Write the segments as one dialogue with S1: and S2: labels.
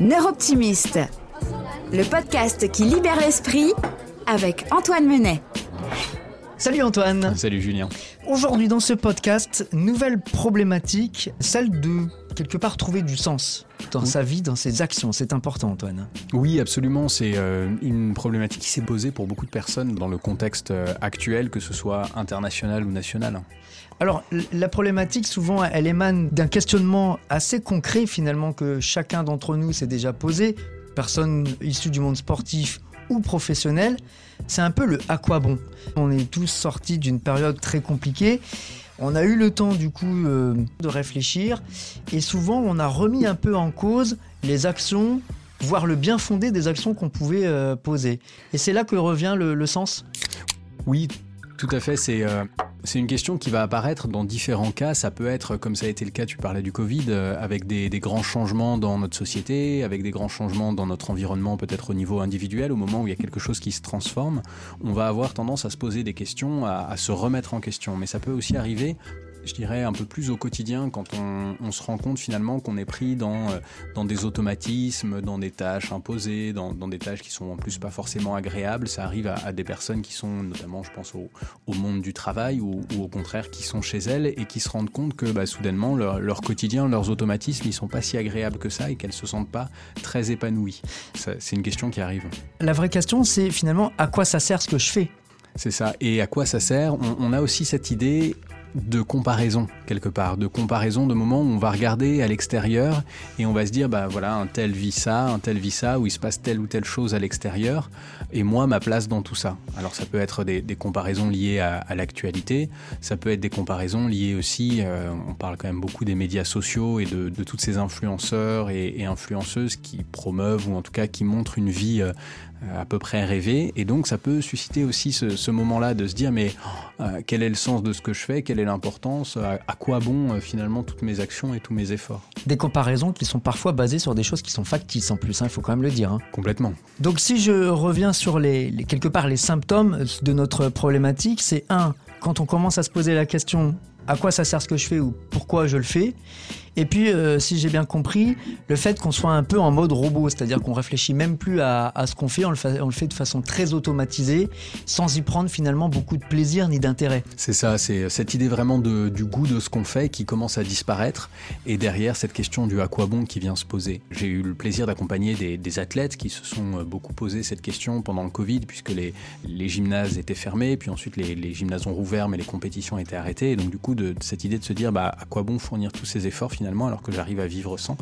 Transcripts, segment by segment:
S1: Neuroptimiste, le podcast qui libère l'esprit avec Antoine Menet.
S2: Salut Antoine.
S3: Salut Julien.
S2: Aujourd'hui dans ce podcast, nouvelle problématique, celle de quelque part trouver du sens dans sa vie, dans ses actions. C'est important Antoine.
S3: Oui, absolument. C'est euh, une problématique qui s'est posée pour beaucoup de personnes dans le contexte euh, actuel, que ce soit international ou national.
S2: Alors, la problématique, souvent, elle émane d'un questionnement assez concret, finalement, que chacun d'entre nous s'est déjà posé, personne issue du monde sportif ou professionnel. C'est un peu le à quoi bon. On est tous sortis d'une période très compliquée. On a eu le temps, du coup, euh, de réfléchir. Et souvent, on a remis un peu en cause les actions, voire le bien fondé des actions qu'on pouvait euh, poser. Et c'est là que revient le, sens.
S3: Oui, tout à fait. C'est euh, c'est une question qui va apparaître dans différents cas. Ça peut être, comme ça a été le cas, tu parlais du Covid, euh, avec des, grands changements dans notre société, avec des grands changements dans notre environnement, peut-être au niveau individuel, au moment où il y a quelque chose qui se transforme. On va avoir tendance à se poser des questions, à, à se remettre en question. Mais ça peut aussi arriver je dirais, un peu plus au quotidien quand on, se rend compte finalement qu'on est pris dans, euh, dans des automatismes, dans des tâches imposées, dans, des tâches qui sont en plus pas forcément agréables. Ça arrive à, des personnes qui sont notamment, je pense, au, monde du travail ou, au contraire qui sont chez elles et qui se rendent compte que bah, soudainement leur, quotidien, leurs automatismes, ils sont pas si agréables que ça et qu'elles se sentent pas très épanouies. C'est une question qui arrive.
S2: La vraie question, c'est finalement à quoi ça sert ce que je fais?
S3: C'est ça. Et à quoi ça sert? On, a aussi cette idée de comparaison quelque part, de comparaison de moments où on va regarder à l'extérieur et on va se dire bah voilà un tel vit ça, un tel vit ça, où il se passe telle ou telle chose à l'extérieur et moi ma place dans tout ça. Alors ça peut être des, comparaisons liées à, l'actualité, ça peut être des comparaisons liées aussi, euh, on parle quand même beaucoup des médias sociaux et de, tous ces influenceurs et, influenceuses qui promeuvent ou en tout cas qui montrent une vie euh, à peu près rêvée et donc ça peut susciter aussi ce, moment-là de se dire mais euh, quel est le sens de ce que je fais, quelle est l'importance, à, quoi bon euh, finalement toutes mes actions et tous mes efforts.
S2: Des comparaisons qui sont parfois basées sur des choses qui sont factices en plus, hein, il faut quand même le dire. Hein.
S3: Complètement.
S2: Donc si je reviens sur les, quelque part les symptômes de notre problématique, c'est un, quand on commence à se poser la question à quoi ça sert ce que je fais ou pourquoi je le fais. Et puis, euh, si j'ai bien compris, le fait qu'on soit un peu en mode robot, c'est-à-dire qu'on réfléchit même plus à, ce qu'on fait on, le fait, de façon très automatisée, sans y prendre finalement beaucoup de plaisir ni d'intérêt.
S3: C'est ça, c'est cette idée vraiment du goût de ce qu'on fait qui commence à disparaître, et derrière cette question du à quoi bon qui vient se poser. J'ai eu le plaisir d'accompagner des, athlètes qui se sont euh, beaucoup posé cette question pendant le Covid, puisque les, les gymnases étaient fermés, puis ensuite les, les, gymnases ont rouvert, mais les compétitions étaient arrêtées, et donc du coup de, cette idée de se dire bah, à quoi bon fournir tous ces efforts finalement alors que j'arrive à vivre sans?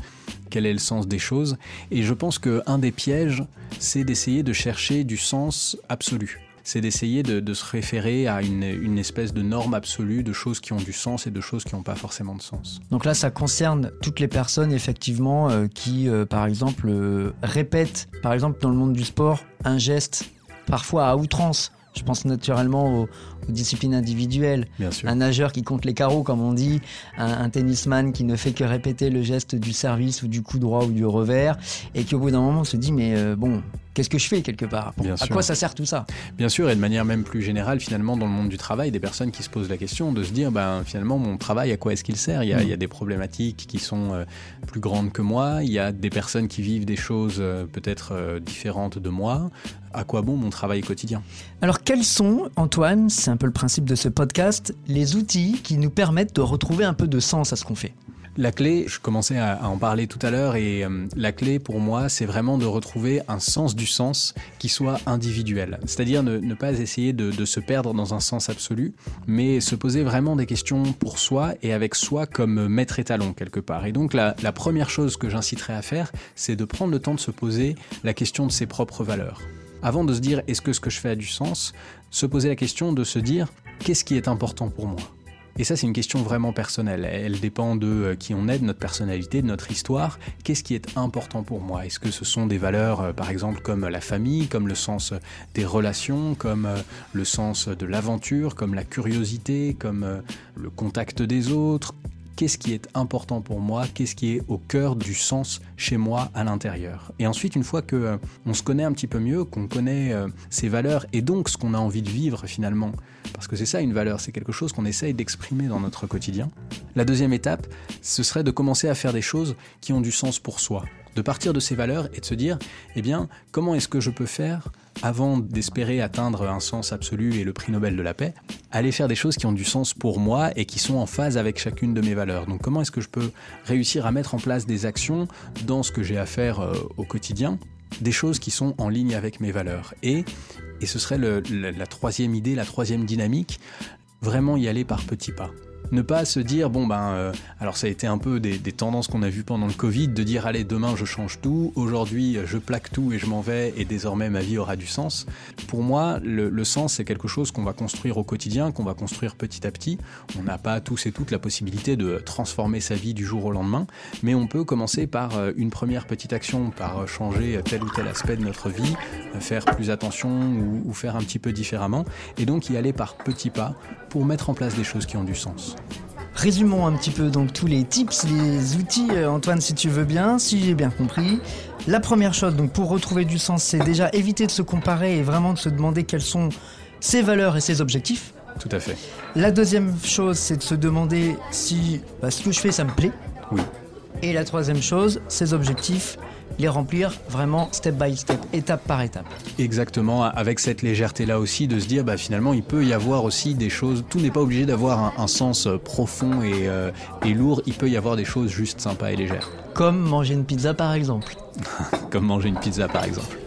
S3: Quel est le sens des choses? Et je pense qu'un des pièges, c'est d'essayer de chercher du sens absolu c'est d'essayer de, se référer à une, espèce de norme absolue de choses qui ont du sens et de choses qui n'ont pas forcément de sens.
S2: Donc là, ça concerne toutes les personnes effectivement euh, qui, euh, par exemple, euh, répètent, par exemple dans le monde du sport, un geste parfois à outrance. Je pense naturellement aux, disciplines individuelles. Un nageur qui compte les carreaux, comme on dit, un, tennisman qui ne fait que répéter le geste du service ou du coup droit ou du revers, et qui au bout d'un moment se dit mais euh, bon, qu'est-ce que je fais quelque part? À quoi ça sert tout ça?
S3: Bien sûr, et de manière même plus générale, finalement, dans le monde du travail, des personnes qui se posent la question de se dire, ben, finalement, mon travail, à quoi est-ce qu'il sert? Il y, a, il y, a, des problématiques qui sont euh, plus grandes que moi, il y a des personnes qui vivent des choses euh, peut-être euh, différentes de moi. À quoi bon mon travail quotidien?
S2: Alors, quels sont, Antoine, c'est un peu le principe de ce podcast, les outils qui nous permettent de retrouver un peu de sens à ce qu'on fait?
S3: La clé, je commençais à, en parler tout à l'heure, et euh, la clé pour moi, c'est vraiment de retrouver un sens du sens qui soit individuel. C'est-à-dire ne, pas essayer de, se perdre dans un sens absolu, mais se poser vraiment des questions pour soi et avec soi comme maître étalon quelque part. Et donc la, la première chose que j'inciterai à faire, c'est de prendre le temps de se poser la question de ses propres valeurs. Avant de se dire est-ce que ce que je fais a du sens, se poser la question de se dire qu'est-ce qui est important pour moi? Et ça, c'est une question vraiment personnelle. Elle dépend de euh, qui on est, de notre personnalité, de notre histoire. Qu'est-ce qui est important pour moi? Est-ce que ce sont des valeurs, euh, par exemple, comme la famille, comme le sens des relations, comme euh, le sens de l'aventure, comme la curiosité, comme le contact des autres? Qu'est-ce qui est important pour moi, qu'est-ce qui est au cœur du sens chez moi à l'intérieur. Et ensuite, une fois que euh, on se connaît un petit peu mieux, qu'on connaît euh, ses valeurs et donc ce qu'on a envie de vivre finalement, parce que c'est ça une valeur, c'est quelque chose qu'on essaye d'exprimer dans notre quotidien. La deuxième étape, ce serait de commencer à faire des choses qui ont du sens pour soi. De partir de ces valeurs et de se dire, eh bien, comment est-ce que je peux faire avant d'espérer atteindre un sens absolu et le prix Nobel de la paix, aller faire des choses qui ont du sens pour moi et qui sont en phase avec chacune de mes valeurs. Donc comment est-ce que je peux réussir à mettre en place des actions dans ce que j'ai à faire euh, au quotidien, des choses qui sont en ligne avec mes valeurs? Et, et ce serait la troisième idée, la troisième dynamique, vraiment y aller par petits pas ne pas se dire bon ben euh, alors ça a été un peu des, tendances qu'on a vues pendant le Covid de dire allez demain je change tout aujourd'hui je plaque tout et je m'en vais et désormais ma vie aura du sens pour moi le, sens c'est quelque chose qu'on va construire au quotidien qu'on va construire petit à petit on n'a pas tous et toutes la possibilité de transformer sa vie du jour au lendemain mais on peut commencer par euh, une première petite action par changer tel ou tel aspect de notre vie faire plus attention ou faire un petit peu différemment et donc y aller par petits pas pour mettre en place des choses qui ont du sens.
S2: Résumons un petit peu donc tous les tips, les outils, euh, Antoine, si tu veux bien, si j'ai bien compris. La première chose, donc pour retrouver du sens, c'est déjà éviter de se comparer et vraiment de se demander quelles sont ses valeurs et ses objectifs.
S3: Tout à fait.
S2: La deuxième chose, c'est de se demander si bah, ce que je fais, ça me plaît.
S3: Oui.
S2: Et la troisième chose, ses objectifs les remplir vraiment step by step, étape par étape.
S3: Exactement, avec cette légèreté-là aussi de se dire bah, finalement il peut y avoir aussi des choses, tout n'est pas obligé d'avoir un, sens euh, profond euh, et, lourd, il peut y avoir des choses juste sympas et légères.
S2: Comme manger une pizza par exemple.
S3: Comme manger une pizza par exemple.